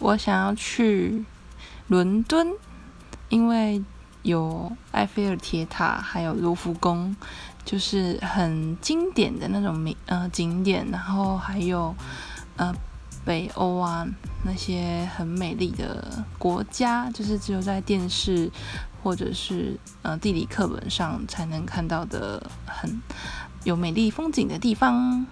我想要去伦敦，因为有埃菲尔铁塔，还有卢浮宫，就是很经典的那种美呃景点。然后还有呃北欧啊，那些很美丽的国家，就是只有在电视或者是呃地理课本上才能看到的，很有美丽风景的地方。